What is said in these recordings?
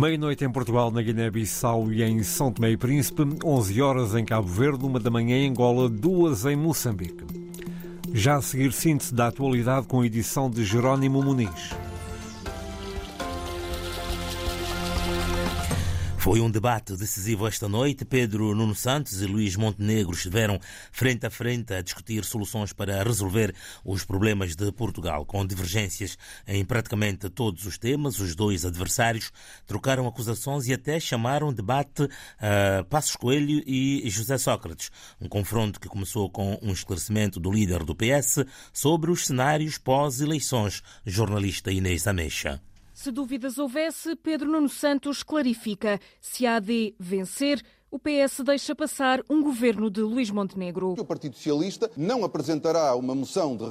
Meia-noite em Portugal, na Guiné-Bissau e em São Tomé e Príncipe, 11 horas em Cabo Verde, uma da manhã em Angola, duas em Moçambique. Já a seguir, síntese da atualidade com a edição de Jerónimo Muniz. Foi um debate decisivo esta noite. Pedro Nuno Santos e Luís Montenegro estiveram frente a frente a discutir soluções para resolver os problemas de Portugal. Com divergências em praticamente todos os temas, os dois adversários trocaram acusações e até chamaram debate a Passos Coelho e José Sócrates. Um confronto que começou com um esclarecimento do líder do PS sobre os cenários pós-eleições, jornalista Inês Ameixa. Se dúvidas houvesse, Pedro Nuno Santos clarifica: se a AD vencer, o PS deixa passar um governo de Luís Montenegro. O Partido Socialista não apresentará uma moção de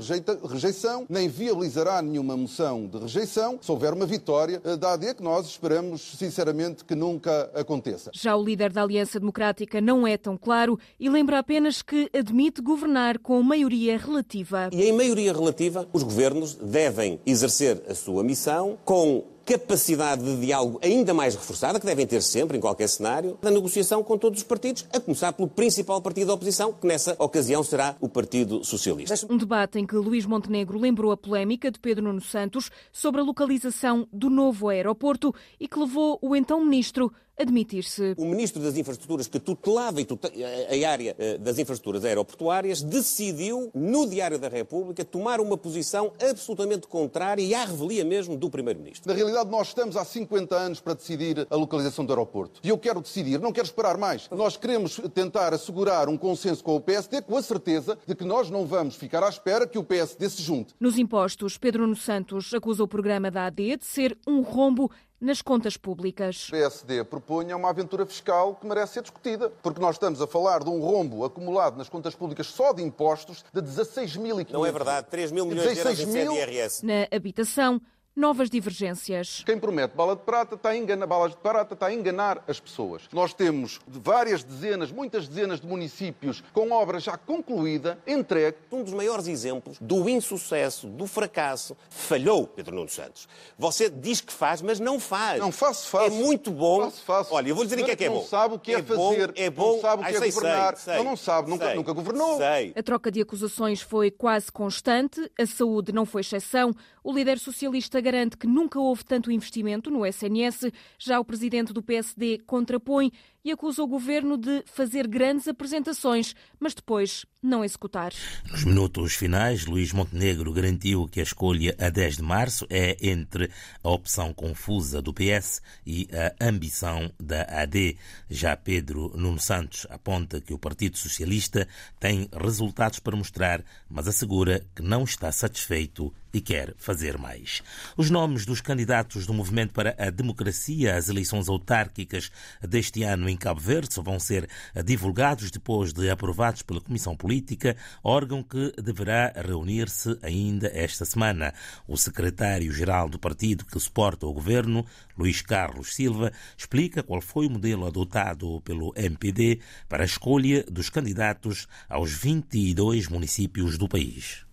rejeição, nem viabilizará nenhuma moção de rejeição se houver uma vitória eh, da AD, que nós esperamos sinceramente que nunca aconteça. Já o líder da Aliança Democrática não é tão claro e lembra apenas que admite governar com maioria relativa. E em maioria relativa, os governos devem exercer a sua missão com capacidade de diálogo ainda mais reforçada, que devem ter sempre, em qualquer cenário, da negociação com todos os partidos, a começar pelo principal partido da oposição, que nessa ocasião será o Partido Socialista. Um debate em que Luís Montenegro lembrou a polémica de Pedro Nuno Santos sobre a localização do novo aeroporto e que levou o então ministro admitir-se. O Ministro das Infraestruturas, que tutelava a área eh, das infraestruturas aeroportuárias, decidiu, no Diário da República, tomar uma posição absolutamente contrária e à revelia mesmo do Primeiro-Ministro. Na realidade, nós estamos há 50 anos para decidir a localização do aeroporto. E eu quero decidir, não quero esperar mais. Nós queremos tentar assegurar um consenso com o PSD com a certeza de que nós não vamos ficar à espera que o PSD se junte. Nos impostos, Pedro Nuno Santos acusa o programa da AD de ser um rombo nas contas públicas. O PSD propunha uma aventura fiscal que merece ser discutida, porque nós estamos a falar de um rombo acumulado nas contas públicas só de impostos de 16.500. Não é verdade, 3 mil milhões de euros em CDRS. Na habitação, novas divergências. Quem promete bala de prata está a enganar, balas de prata está a enganar as pessoas. Nós temos várias dezenas, muitas dezenas de municípios com obra já concluída, entregue. Um dos maiores exemplos do insucesso, do fracasso, falhou Pedro Nuno Santos. Você diz que faz, mas não faz. Não faço, faço. É muito bom. Faço, faço. Olha, eu vou lhe dizer o que é que é bom. Não sabe o que é, é fazer. Bom, é bom. Não sabe o que ah, é sei, governar. Sei, não, não sabe, nunca, sei, nunca governou. Sei. A troca de acusações foi quase constante. A saúde não foi exceção. O líder socialista garante que nunca houve tanto investimento no SNS. Já o presidente do PSD contrapõe e acusa o governo de fazer grandes apresentações, mas depois não executar. Nos minutos finais, Luís Montenegro garantiu que a escolha a 10 de março é entre a opção confusa do PS e a ambição da AD. Já Pedro Nuno Santos aponta que o Partido Socialista tem resultados para mostrar, mas assegura que não está satisfeito e quer fazer mais. Os nomes dos candidatos do Movimento para a Democracia às eleições autárquicas deste ano em Cabo Verde só vão ser divulgados depois de aprovados pela Comissão Política, órgão que deverá reunir-se ainda esta semana. O secretário-geral do partido que suporta o governo, Luís Carlos Silva, explica qual foi o modelo adotado pelo MPD para a escolha dos candidatos aos 22 municípios do país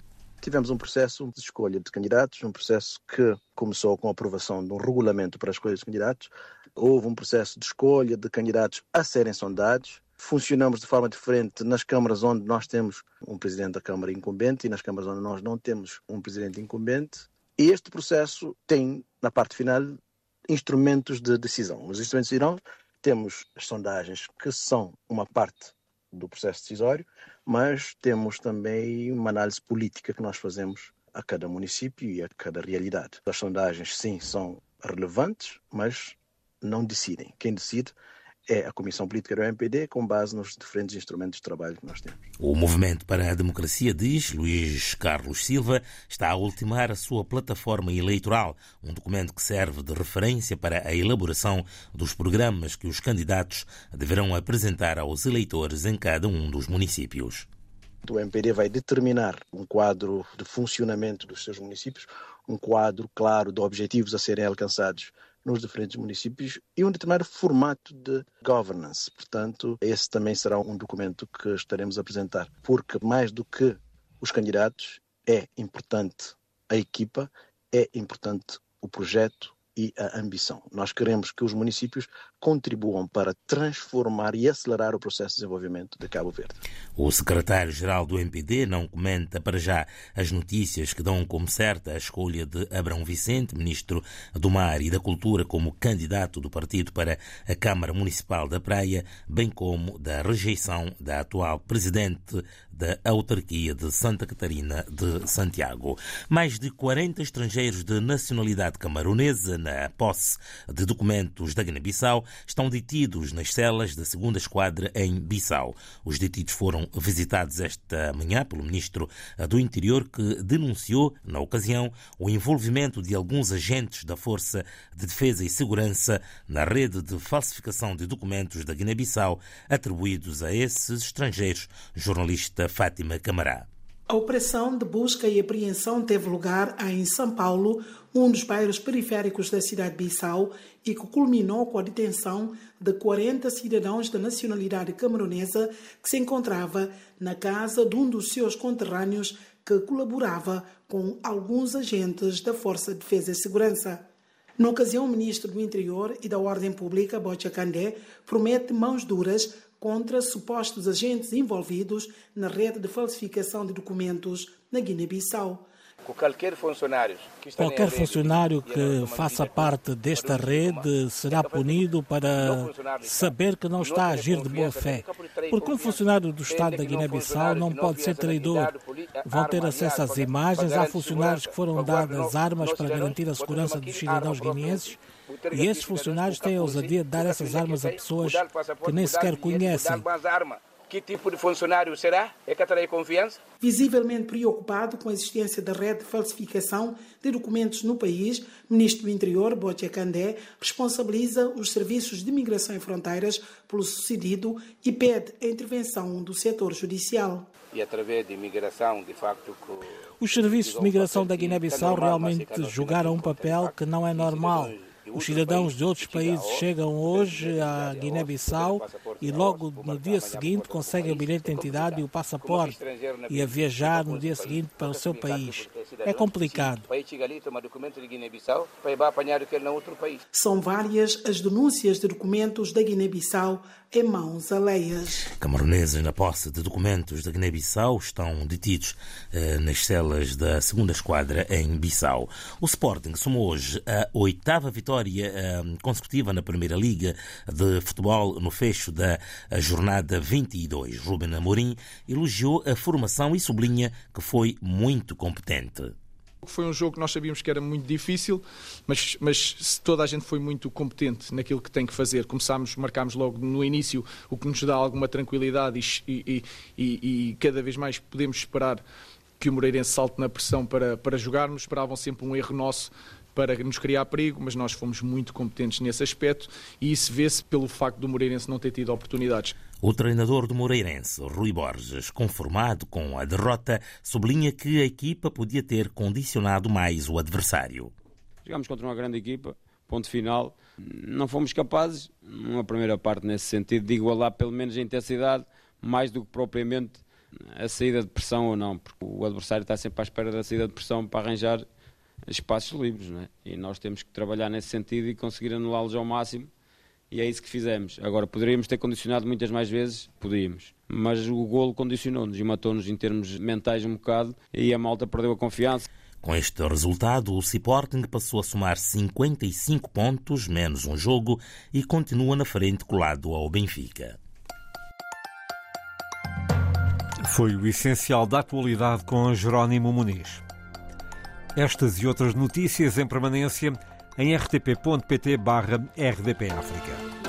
tivemos um processo de escolha de candidatos, um processo que começou com a aprovação de um regulamento para a escolha dos candidatos. Houve um processo de escolha de candidatos a serem sondados. Funcionamos de forma diferente nas câmaras onde nós temos um presidente da Câmara incumbente e nas câmaras onde nós não temos um presidente incumbente. E este processo tem, na parte final, instrumentos de decisão. Os instrumentos decisão temos as sondagens, que são uma parte do processo decisório, mas temos também uma análise política que nós fazemos a cada município e a cada realidade. As sondagens, sim, são relevantes, mas não decidem. Quem decide é a Comissão Política do MPD, com base nos diferentes instrumentos de trabalho que nós temos. O Movimento para a Democracia, diz Luís Carlos Silva, está a ultimar a sua plataforma eleitoral, um documento que serve de referência para a elaboração dos programas que os candidatos deverão apresentar aos eleitores em cada um dos municípios. O MPD vai determinar um quadro de funcionamento dos seus municípios, um quadro claro de objetivos a serem alcançados nos diferentes municípios e um determinado formato de governance. Portanto, esse também será um documento que estaremos a apresentar, porque mais do que os candidatos, é importante a equipa, é importante o projeto, e a ambição. Nós queremos que os municípios contribuam para transformar e acelerar o processo de desenvolvimento de Cabo Verde. O secretário-geral do MPD não comenta para já as notícias que dão como certa a escolha de Abrão Vicente, ministro do Mar e da Cultura, como candidato do partido para a Câmara Municipal da Praia, bem como da rejeição da atual presidente da autarquia de Santa Catarina de Santiago. Mais de 40 estrangeiros de nacionalidade camaronesa na posse de documentos da Guiné-Bissau estão detidos nas celas da segunda esquadra em Bissau. Os detidos foram visitados esta manhã pelo ministro do Interior que denunciou, na ocasião, o envolvimento de alguns agentes da Força de Defesa e Segurança na rede de falsificação de documentos da Guiné-Bissau atribuídos a esses estrangeiros. Jornalista Fátima Camará. A operação de busca e apreensão teve lugar em São Paulo, um dos bairros periféricos da cidade de Bissau, e que culminou com a detenção de 40 cidadãos da nacionalidade camerunesa que se encontrava na casa de um dos seus conterrâneos que colaborava com alguns agentes da Força de Defesa e Segurança. Na ocasião, o ministro do Interior e da Ordem Pública, Bocha Candé, promete mãos duras contra supostos agentes envolvidos na rede de falsificação de documentos na Guiné-Bissau. Qualquer funcionário que, faça parte desta rede será punido para saber que não está a agir de boa fé. Porque um funcionário do Estado da Guiné-Bissau não pode ser traidor. Vão ter acesso às imagens, há funcionários que foram dadas armas para garantir a segurança dos cidadãos guineenses. E esses funcionários têm a ousadia de dar essas armas a pessoas que nem sequer conhecem. Que tipo de funcionário será? É que atrai confiança? Visivelmente preocupado com a existência da rede de falsificação de documentos no país, o ministro do Interior, Botia Candé, responsabiliza os serviços de migração e fronteiras pelo sucedido e pede a intervenção do setor judicial. E através de imigração, de facto, os serviços de migração da Guiné-Bissau realmente jogaram um papel que não é normal. Os cidadãos de outros países chegam hoje à Guiné-Bissau e logo no dia seguinte conseguem o bilhete de identidade e o passaporte e a viajar no dia seguinte para o seu país. É complicado. São várias as denúncias de documentos da Guiné-Bissau em mãos alheias. Camaroneses na posse de documentos da Guiné-Bissau estão detidos eh, nas celas da segunda esquadra em Bissau. O Sporting somou hoje a oitava vitória eh, consecutiva na Primeira Liga de Futebol no fecho da jornada 22. Ruben Amorim elogiou a formação e sublinha que foi muito competente. Foi um jogo que nós sabíamos que era muito difícil, mas, mas toda a gente foi muito competente naquilo que tem que fazer. Começámos, marcámos logo no início, o que nos dá alguma tranquilidade e, e, e, e cada vez mais podemos esperar que o Moreirense salte na pressão para, para jogarmos. Esperavam sempre um erro nosso para nos criar perigo, mas nós fomos muito competentes nesse aspecto e isso vê-se pelo facto do Moreirense não ter tido oportunidades. O treinador do Moreirense, Rui Borges, conformado com a derrota, sublinha que a equipa podia ter condicionado mais o adversário. Jogámos contra uma grande equipa, ponto final. Não fomos capazes, numa primeira parte nesse sentido, de igualar pelo menos a intensidade, mais do que propriamente a saída de pressão ou não, porque o adversário está sempre à espera da saída de pressão para arranjar espaços livres, não é? E nós temos que trabalhar nesse sentido e conseguir anulá-los ao máximo. E é isso que fizemos. Agora, poderíamos ter condicionado muitas mais vezes? Podíamos. Mas o golo condicionou-nos e matou-nos em termos mentais um bocado e a malta perdeu a confiança. Com este resultado, o Sporting passou a somar 55 pontos, menos um jogo, e continua na frente colado ao Benfica. Foi o essencial da atualidade com Jerónimo Muniz. Estas e outras notícias em permanência em rtp.pt/rdpafrica.